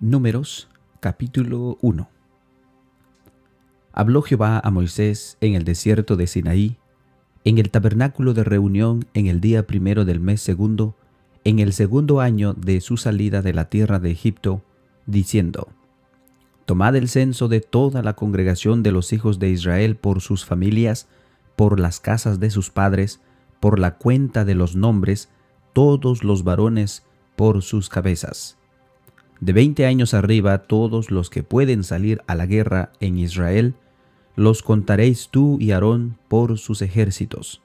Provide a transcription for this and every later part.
Números capítulo 1 Habló Jehová a Moisés en el desierto de Sinaí, en el tabernáculo de reunión en el día primero del mes segundo, en el segundo año de su salida de la tierra de Egipto, diciendo, Tomad el censo de toda la congregación de los hijos de Israel por sus familias, por las casas de sus padres, por la cuenta de los nombres, todos los varones por sus cabezas de veinte años arriba todos los que pueden salir a la guerra en Israel, los contaréis tú y Aarón por sus ejércitos.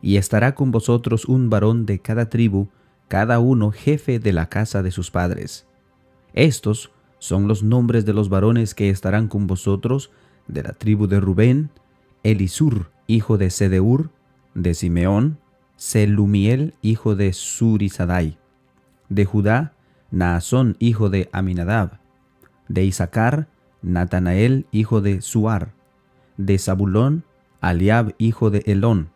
Y estará con vosotros un varón de cada tribu, cada uno jefe de la casa de sus padres. Estos son los nombres de los varones que estarán con vosotros, de la tribu de Rubén, Elisur, hijo de Sedeur, de Simeón, Selumiel, hijo de Surisadai, de Judá, Naasón hijo de Aminadab, de Isaacar, Natanael hijo de Suar, de Zabulón, Aliab hijo de Elón,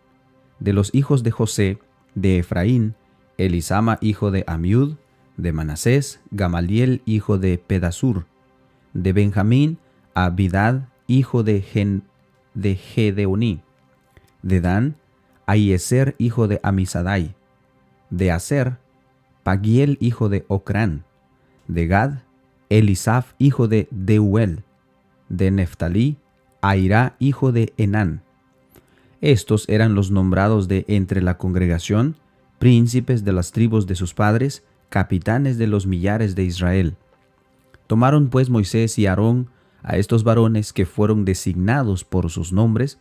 de los hijos de José, de Efraín, Elisama hijo de Amiud, de Manasés, Gamaliel hijo de Pedasur, de Benjamín, Abidad hijo de, Gen, de Gedeoní, de Dan, Aieser hijo de Amisadai, de Aser, Pagiel hijo de Ocrán, de Gad, Elisaf hijo de Deuel, de Neftalí, Airá hijo de Enán. Estos eran los nombrados de entre la congregación, príncipes de las tribus de sus padres, capitanes de los millares de Israel. Tomaron pues Moisés y Aarón a estos varones que fueron designados por sus nombres,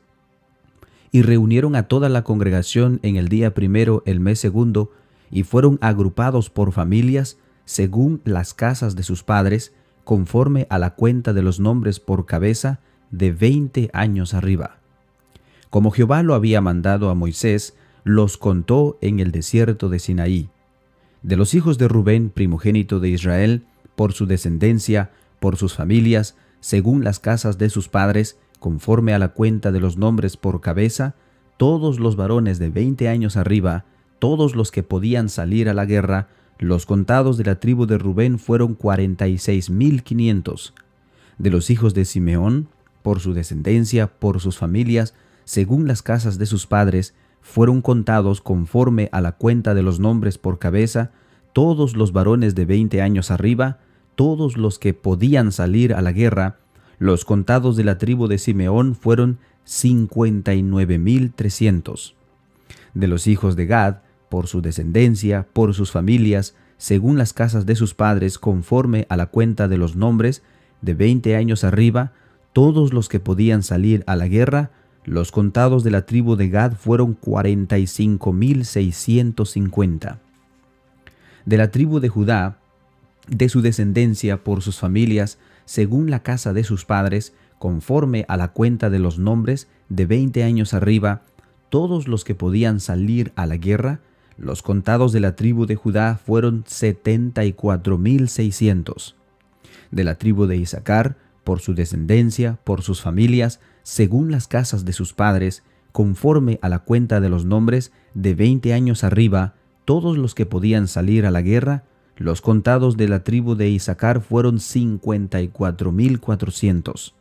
y reunieron a toda la congregación en el día primero, el mes segundo, y fueron agrupados por familias según las casas de sus padres, conforme a la cuenta de los nombres por cabeza de veinte años arriba. Como Jehová lo había mandado a Moisés, los contó en el desierto de Sinaí. De los hijos de Rubén, primogénito de Israel, por su descendencia, por sus familias, según las casas de sus padres, conforme a la cuenta de los nombres por cabeza, todos los varones de veinte años arriba, todos los que podían salir a la guerra, los contados de la tribu de Rubén fueron cuarenta y seis mil quinientos. De los hijos de Simeón, por su descendencia, por sus familias, según las casas de sus padres, fueron contados conforme a la cuenta de los nombres por cabeza, todos los varones de veinte años arriba, todos los que podían salir a la guerra, los contados de la tribu de Simeón fueron cincuenta y nueve mil trescientos. De los hijos de Gad, por su descendencia, por sus familias, según las casas de sus padres, conforme a la cuenta de los nombres, de veinte años arriba, todos los que podían salir a la guerra, los contados de la tribu de Gad fueron cuarenta y cinco mil seiscientos cincuenta. De la tribu de Judá, de su descendencia por sus familias, según la casa de sus padres, conforme a la cuenta de los nombres, de veinte años arriba, todos los que podían salir a la guerra, los contados de la tribu de Judá fueron setenta y cuatro mil seiscientos. De la tribu de Isaacar, por su descendencia, por sus familias, según las casas de sus padres, conforme a la cuenta de los nombres, de veinte años arriba, todos los que podían salir a la guerra, los contados de la tribu de Isaacar fueron cincuenta y cuatro mil cuatrocientos.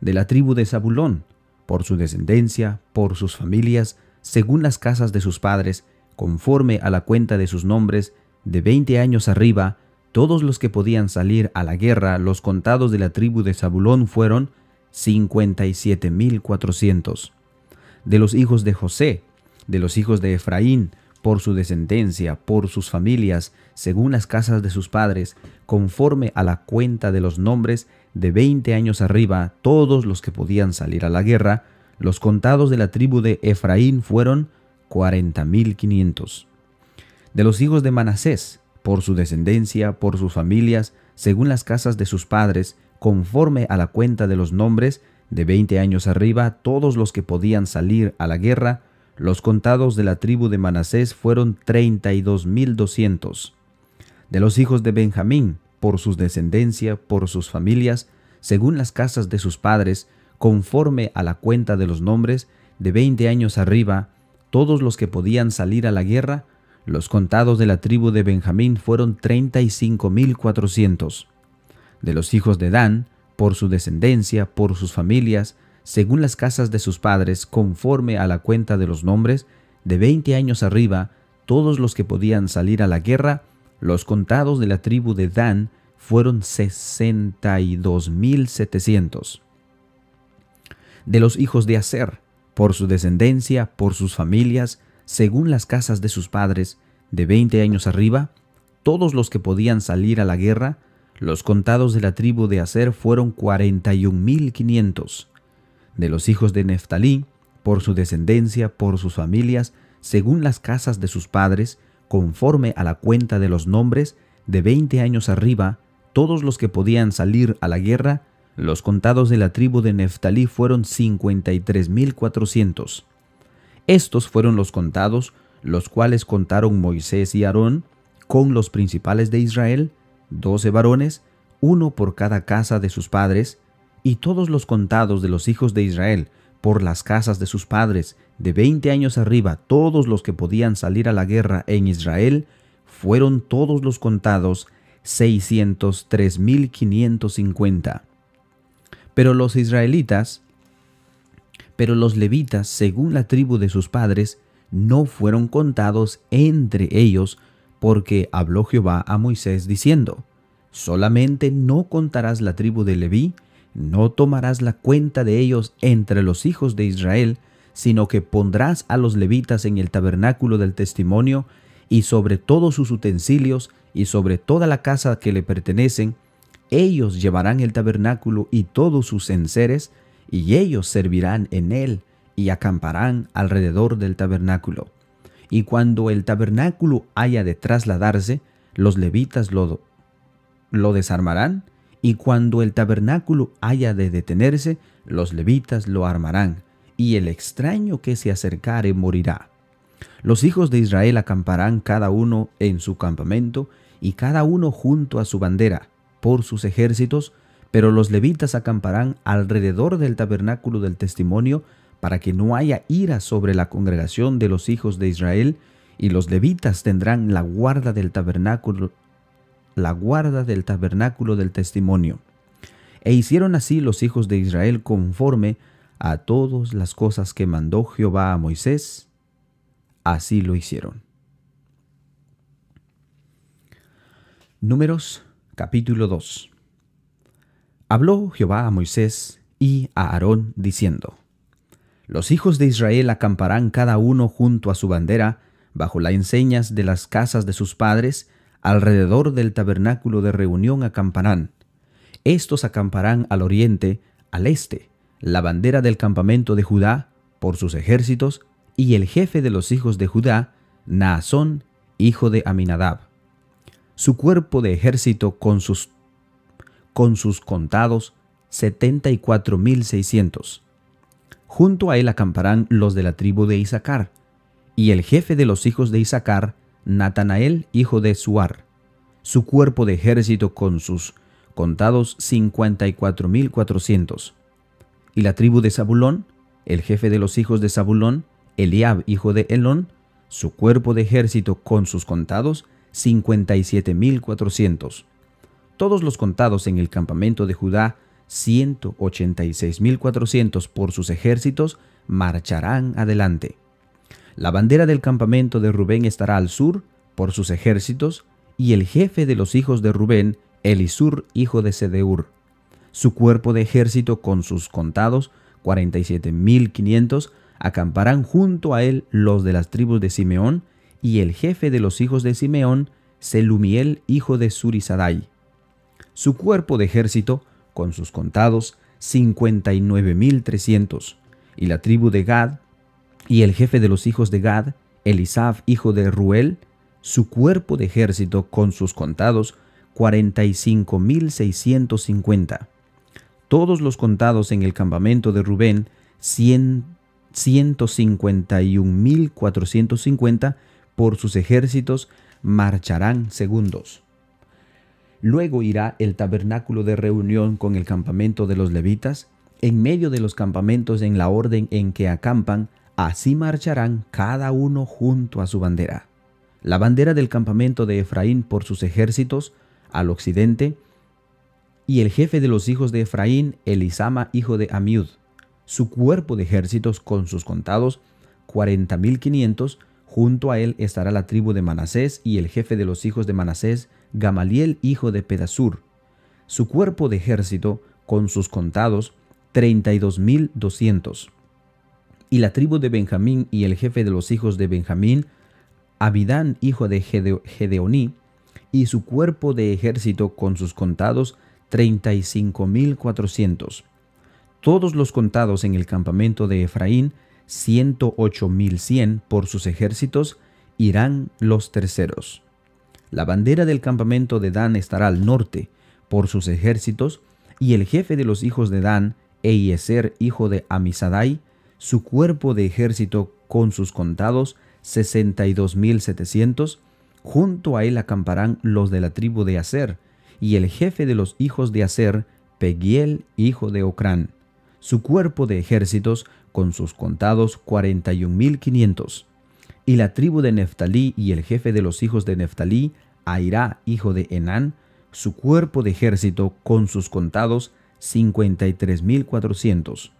De la tribu de Zabulón, por su descendencia, por sus familias, según las casas de sus padres, conforme a la cuenta de sus nombres, de veinte años arriba, todos los que podían salir a la guerra, los contados de la tribu de Zabulón fueron cincuenta y siete mil cuatrocientos. De los hijos de José, de los hijos de Efraín, por su descendencia, por sus familias, según las casas de sus padres, conforme a la cuenta de los nombres, de veinte años arriba, todos los que podían salir a la guerra, los contados de la tribu de Efraín fueron cuarenta mil quinientos. De los hijos de Manasés, por su descendencia, por sus familias, según las casas de sus padres, conforme a la cuenta de los nombres, de veinte años arriba, todos los que podían salir a la guerra, los contados de la tribu de Manasés fueron treinta y dos mil doscientos. De los hijos de Benjamín, por su descendencia, por sus familias, según las casas de sus padres, conforme a la cuenta de los nombres, de veinte años arriba, todos los que podían salir a la guerra, Los contados de la tribu de Benjamín fueron 35.400. De los hijos de Dan, por su descendencia, por sus familias, según las casas de sus padres, conforme a la cuenta de los nombres, de 20 años arriba, todos los que podían salir a la guerra, los contados de la tribu de Dan fueron 62.700. De los hijos de Aser, por su descendencia, por sus familias, según las casas de sus padres, de 20 años arriba, todos los que podían salir a la guerra, los contados de la tribu de Aser fueron 41.500. De los hijos de Neftalí, por su descendencia, por sus familias, según las casas de sus padres, conforme a la cuenta de los nombres, de 20 años arriba, todos los que podían salir a la guerra, los contados de la tribu de Neftalí fueron 53.400. Estos fueron los contados, los cuales contaron Moisés y Aarón, con los principales de Israel, doce varones, uno por cada casa de sus padres, y todos los contados de los hijos de Israel, por las casas de sus padres, de veinte años arriba, todos los que podían salir a la guerra en Israel, fueron todos los contados 603.550. Pero los israelitas, pero los levitas, según la tribu de sus padres, no fueron contados entre ellos porque habló Jehová a Moisés diciendo, solamente no contarás la tribu de Leví, no tomarás la cuenta de ellos entre los hijos de Israel, sino que pondrás a los levitas en el tabernáculo del testimonio, y sobre todos sus utensilios, y sobre toda la casa que le pertenecen, ellos llevarán el tabernáculo y todos sus enseres, y ellos servirán en él, y acamparán alrededor del tabernáculo. Y cuando el tabernáculo haya de trasladarse, los levitas lo, lo desarmarán, y cuando el tabernáculo haya de detenerse, los levitas lo armarán, y el extraño que se acercare morirá. Los hijos de Israel acamparán cada uno en su campamento, y cada uno junto a su bandera, por sus ejércitos, pero los levitas acamparán alrededor del tabernáculo del testimonio para que no haya ira sobre la congregación de los hijos de Israel, y los levitas tendrán la guarda del tabernáculo, la guarda del tabernáculo del testimonio. E hicieron así los hijos de Israel conforme a todas las cosas que mandó Jehová a Moisés, así lo hicieron. Números capítulo 2 Habló Jehová a Moisés y a Aarón diciendo, los hijos de Israel acamparán cada uno junto a su bandera, bajo las enseñas de las casas de sus padres, alrededor del tabernáculo de reunión acamparán. Estos acamparán al oriente, al este, la bandera del campamento de Judá, por sus ejércitos, y el jefe de los hijos de Judá, Naasón, hijo de Aminadab. Su cuerpo de ejército con sus, con sus contados, setenta y cuatro mil seiscientos Junto a él acamparán los de la tribu de Isaacar, y el jefe de los hijos de Isaacar, Natanael, hijo de Suar. Su cuerpo de ejército con sus contados cincuenta y cuatro mil cuatrocientos. Y la tribu de Zabulón, el jefe de los hijos de Zabulón, Eliab, hijo de Elón, su cuerpo de ejército con sus contados cincuenta y siete mil cuatrocientos. Todos los contados en el campamento de Judá 186.400 por sus ejércitos marcharán adelante. La bandera del campamento de Rubén estará al sur por sus ejércitos, y el jefe de los hijos de Rubén, Elisur, hijo de Sedeur. Su cuerpo de ejército con sus contados, 47.500, acamparán junto a él los de las tribus de Simeón, y el jefe de los hijos de Simeón, Selumiel, hijo de Surisadai. Su cuerpo de ejército con sus contados 59.300, y la tribu de Gad, y el jefe de los hijos de Gad, Elisaf, hijo de Ruel, su cuerpo de ejército con sus contados 45.650. Todos los contados en el campamento de Rubén, 151.450 por sus ejércitos, marcharán segundos. Luego irá el tabernáculo de reunión con el campamento de los levitas, en medio de los campamentos en la orden en que acampan, así marcharán cada uno junto a su bandera. La bandera del campamento de Efraín por sus ejércitos al occidente, y el jefe de los hijos de Efraín, Elisama, hijo de Amiud. Su cuerpo de ejércitos con sus contados, cuarenta mil quinientos, junto a él estará la tribu de Manasés y el jefe de los hijos de Manasés, Gamaliel, hijo de Pedasur. Su cuerpo de ejército, con sus contados, treinta y la tribu de Benjamín y el jefe de los hijos de Benjamín, Abidán, hijo de Gedeoní, y su cuerpo de ejército con sus contados, treinta y cinco mil cuatrocientos. Todos los contados en el campamento de Efraín, ciento ocho mil cien por sus ejércitos, irán los terceros. La bandera del campamento de Dan estará al norte, por sus ejércitos, y el jefe de los hijos de Dan, Eiezer, hijo de Amisadai, su cuerpo de ejército con sus contados, sesenta y dos mil setecientos, junto a él acamparán los de la tribu de Aser, y el jefe de los hijos de Aser, Pegiel, hijo de Ocrán, su cuerpo de ejércitos con sus contados cuarenta y la tribu de Neftalí y el jefe de los hijos de Neftalí, Airá, hijo de Enán, su cuerpo de ejército con sus contados cincuenta y tres mil cuatrocientos.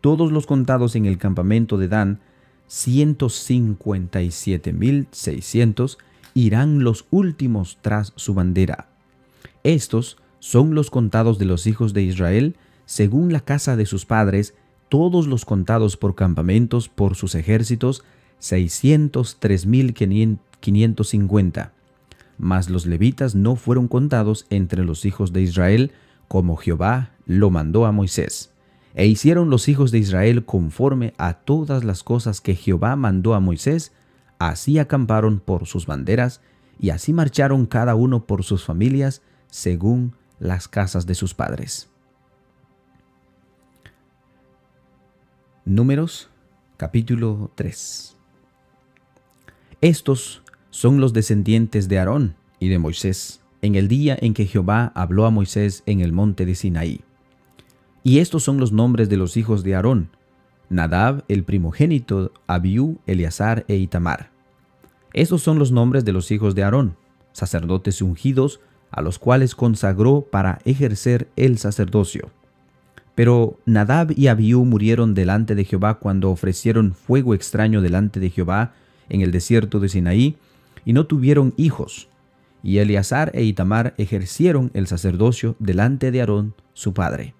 Todos los contados en el campamento de Dan, ciento cincuenta y siete mil seiscientos, irán los últimos tras su bandera. Estos son los contados de los hijos de Israel, según la casa de sus padres, todos los contados por campamentos por sus ejércitos, seiscientos tres mil quinientos cincuenta. Mas los levitas no fueron contados entre los hijos de Israel, como Jehová lo mandó a Moisés. E hicieron los hijos de Israel conforme a todas las cosas que Jehová mandó a Moisés, así acamparon por sus banderas, y así marcharon cada uno por sus familias, según las casas de sus padres. Números capítulo 3 Estos son los descendientes de Aarón y de Moisés en el día en que Jehová habló a Moisés en el monte de Sinaí. Y estos son los nombres de los hijos de Aarón, Nadab el primogénito, Abiú, Eleazar e Itamar. Estos son los nombres de los hijos de Aarón, sacerdotes ungidos a los cuales consagró para ejercer el sacerdocio. Pero Nadab y Abiú murieron delante de Jehová cuando ofrecieron fuego extraño delante de Jehová en el desierto de Sinaí, y no tuvieron hijos. Y Eleazar e Itamar ejercieron el sacerdocio delante de Aarón, su padre.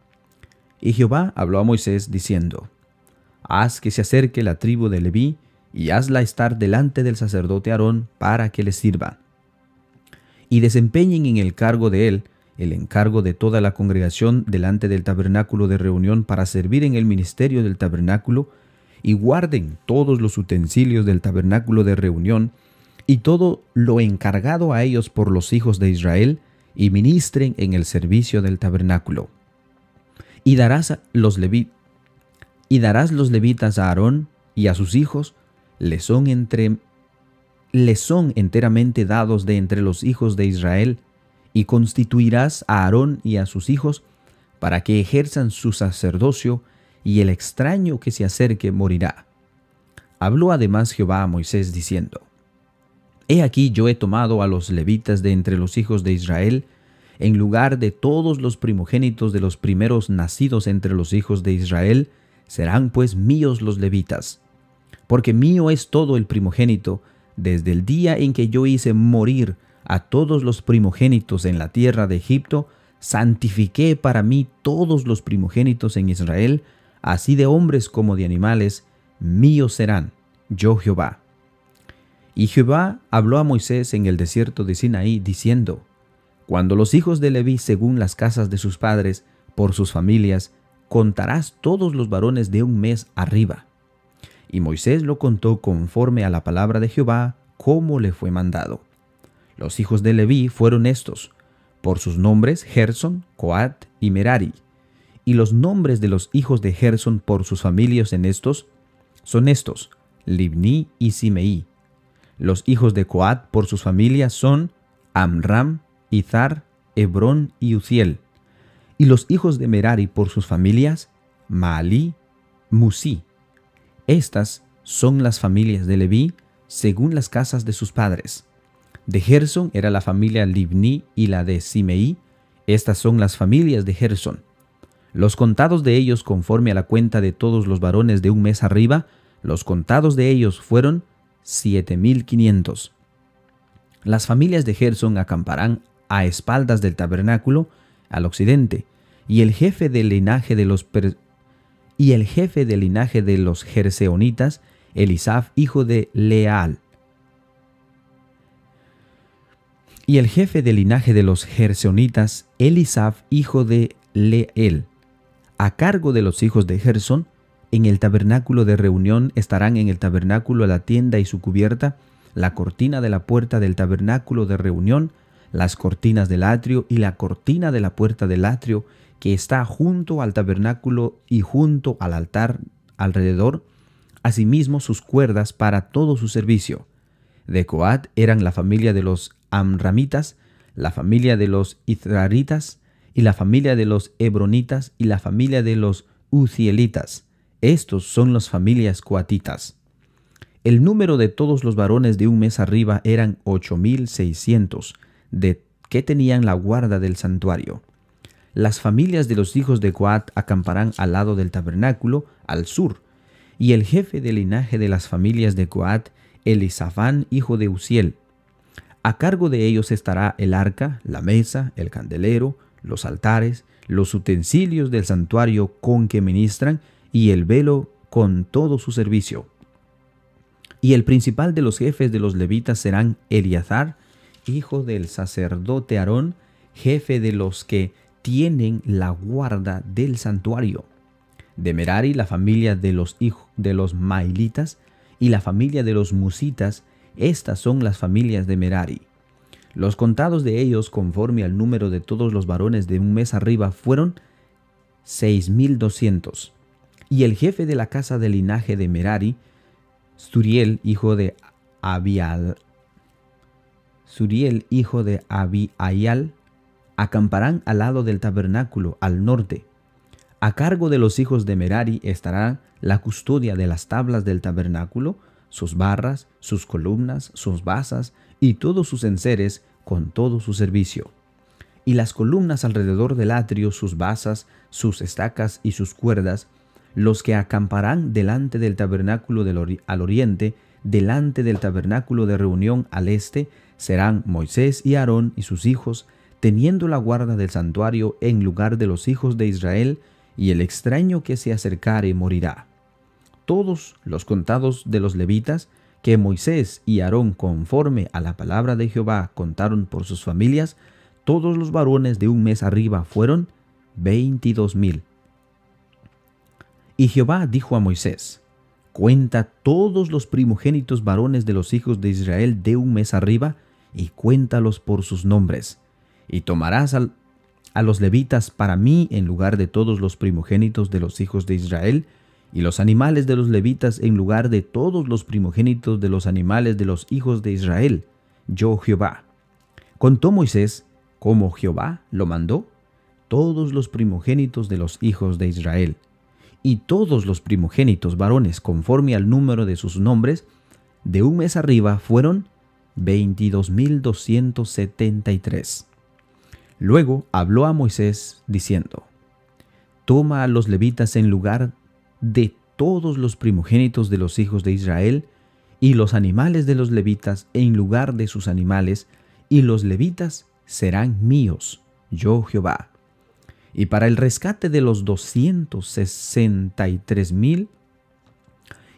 Y Jehová habló a Moisés diciendo, Haz que se acerque la tribu de Leví, y hazla estar delante del sacerdote Aarón para que le sirva y desempeñen en el cargo de él el encargo de toda la congregación delante del tabernáculo de reunión para servir en el ministerio del tabernáculo, y guarden todos los utensilios del tabernáculo de reunión, y todo lo encargado a ellos por los hijos de Israel, y ministren en el servicio del tabernáculo. Y darás los y darás los levitas a Aarón y a sus hijos, le son entre le son enteramente dados de entre los hijos de Israel, y constituirás a Aarón y a sus hijos para que ejerzan su sacerdocio, y el extraño que se acerque morirá. Habló además Jehová a Moisés diciendo, He aquí yo he tomado a los levitas de entre los hijos de Israel, en lugar de todos los primogénitos de los primeros nacidos entre los hijos de Israel, serán pues míos los levitas. Porque mío es todo el primogénito, desde el día en que yo hice morir a todos los primogénitos en la tierra de Egipto, santifiqué para mí todos los primogénitos en Israel, así de hombres como de animales, míos serán, yo Jehová. Y Jehová habló a Moisés en el desierto de Sinaí, diciendo, Cuando los hijos de Leví, según las casas de sus padres, por sus familias, contarás todos los varones de un mes arriba y Moisés lo contó conforme a la palabra de Jehová, como le fue mandado. Los hijos de Leví fueron estos, por sus nombres Gerson, Coat y Merari. Y los nombres de los hijos de Gerson por sus familias en estos son estos, Libni y Simeí. Los hijos de Coat por sus familias son Amram, Izar, Hebrón y Uziel. Y los hijos de Merari por sus familias, Maalí, Musi. Estas son las familias de Leví, según las casas de sus padres. De Gerson era la familia Libni y la de Simeí. Estas son las familias de Gerson. Los contados de ellos conforme a la cuenta de todos los varones de un mes arriba, los contados de ellos fueron siete mil quinientos. Las familias de Gerson acamparán a espaldas del tabernáculo al occidente, y el jefe del linaje de los y el jefe del linaje de los Gerseonitas, Elisaf, hijo de Leal. Y el jefe del linaje de los Gerseonitas, Elisaf, hijo de Leel. A cargo de los hijos de Gerson, en el tabernáculo de reunión estarán en el tabernáculo la tienda y su cubierta, la cortina de la puerta del tabernáculo de reunión, las cortinas del atrio y la cortina de la puerta del atrio que está junto al tabernáculo y junto al altar alrededor, asimismo sus cuerdas para todo su servicio. De Coat eran la familia de los Amramitas, la familia de los Izraritas, y la familia de los Hebronitas y la familia de los Uzielitas. Estos son las familias coatitas. El número de todos los varones de un mes arriba eran ocho mil seiscientos, de que tenían la guarda del santuario. Las familias de los hijos de Coat acamparán al lado del tabernáculo, al sur, y el jefe del linaje de las familias de Coat, Elisafán, hijo de Uziel. A cargo de ellos estará el arca, la mesa, el candelero, los altares, los utensilios del santuario con que ministran y el velo con todo su servicio. Y el principal de los jefes de los levitas serán Eliazar, hijo del sacerdote Aarón, jefe de los que tienen la guarda del santuario. De Merari, la familia de los hijos de los Mailitas y la familia de los Musitas, estas son las familias de Merari. Los contados de ellos, conforme al número de todos los varones de un mes arriba, fueron seis mil doscientos. Y el jefe de la casa del linaje de Merari, Suriel, hijo de Abial, Suriel, hijo de Abiayal, acamparán al lado del tabernáculo, al norte. A cargo de los hijos de Merari estará la custodia de las tablas del tabernáculo, sus barras, sus columnas, sus basas y todos sus enseres con todo su servicio. Y las columnas alrededor del atrio, sus basas, sus estacas y sus cuerdas, los que acamparán delante del tabernáculo al oriente, delante del tabernáculo de reunión al este, serán Moisés y Aarón y sus hijos, teniendo la guarda del santuario en lugar de los hijos de Israel, y el extraño que se acercare morirá. Todos los contados de los levitas, que Moisés y Aarón conforme a la palabra de Jehová contaron por sus familias, todos los varones de un mes arriba fueron veintidós mil. Y Jehová dijo a Moisés, Cuenta todos los primogénitos varones de los hijos de Israel de un mes arriba, y cuéntalos por sus nombres. Y tomarás a los levitas para mí en lugar de todos los primogénitos de los hijos de Israel, y los animales de los levitas en lugar de todos los primogénitos de los animales de los hijos de Israel, yo Jehová. Contó Moisés como Jehová lo mandó, todos los primogénitos de los hijos de Israel, y todos los primogénitos varones conforme al número de sus nombres, de un mes arriba fueron 22.273. Luego habló a Moisés diciendo, Toma a los levitas en lugar de todos los primogénitos de los hijos de Israel, y los animales de los levitas en lugar de sus animales, y los levitas serán míos, yo Jehová. Y para el rescate de los tres mil,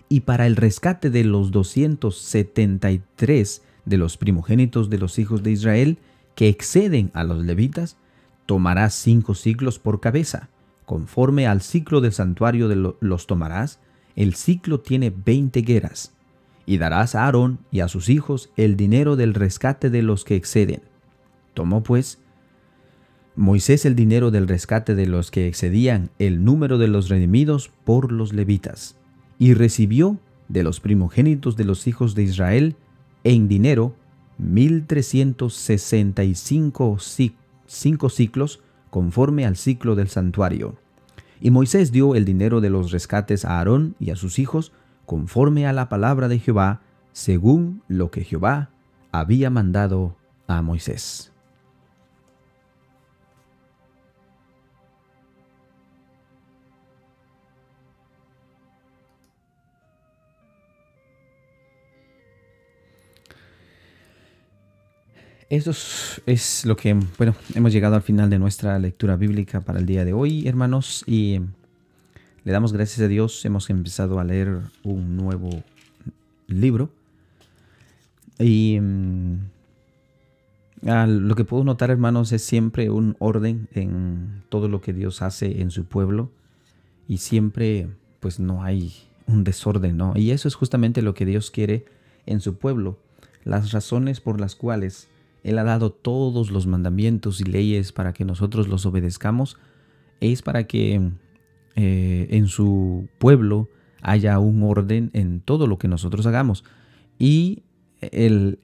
y para el rescate de los 273 de los primogénitos de los hijos de Israel, que exceden a los levitas, tomarás cinco siglos por cabeza, conforme al ciclo del santuario de los tomarás, el ciclo tiene veinte guerras, y darás a Aarón y a sus hijos el dinero del rescate de los que exceden. Tomó pues Moisés el dinero del rescate de los que excedían el número de los redimidos por los levitas, y recibió de los primogénitos de los hijos de Israel en dinero mil trescientos sesenta y cinco ciclos conforme al ciclo del santuario. Y Moisés dio el dinero de los rescates a Aarón y a sus hijos, conforme a la palabra de Jehová, según lo que Jehová había mandado a Moisés. Eso es, lo que, bueno, hemos llegado al final de nuestra lectura bíblica para el día de hoy, hermanos, y le damos gracias a Dios. Hemos empezado a leer un nuevo libro. Y mm, lo que puedo notar, hermanos, es siempre un orden en todo lo que Dios hace en su pueblo. Y siempre, pues no hay un desorden, ¿no? Y eso es justamente lo que Dios quiere en su pueblo. Las razones por las cuales él ha dado todos los mandamientos y leyes para que nosotros los obedezcamos. Es para que eh, en su pueblo haya un orden en todo lo que nosotros hagamos. Y el,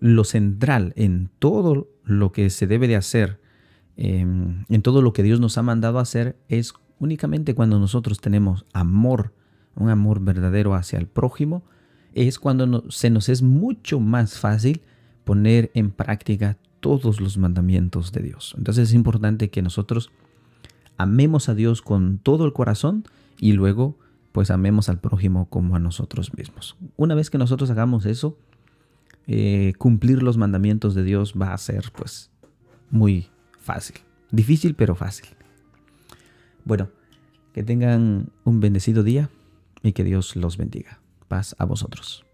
lo central en todo lo que se debe de hacer, em, en todo lo que Dios nos ha mandado hacer, es únicamente cuando nosotros tenemos amor, un amor verdadero hacia el prójimo, es cuando se nos es mucho más fácil poner en práctica todos los mandamientos de Dios. Entonces es importante que nosotros amemos a Dios con todo el corazón y luego pues amemos al prójimo como a nosotros mismos. Una vez que nosotros hagamos eso, eh, cumplir los mandamientos de Dios va a ser pues muy fácil. Difícil pero fácil. Bueno, que tengan un bendecido día y que Dios los bendiga. Paz a vosotros.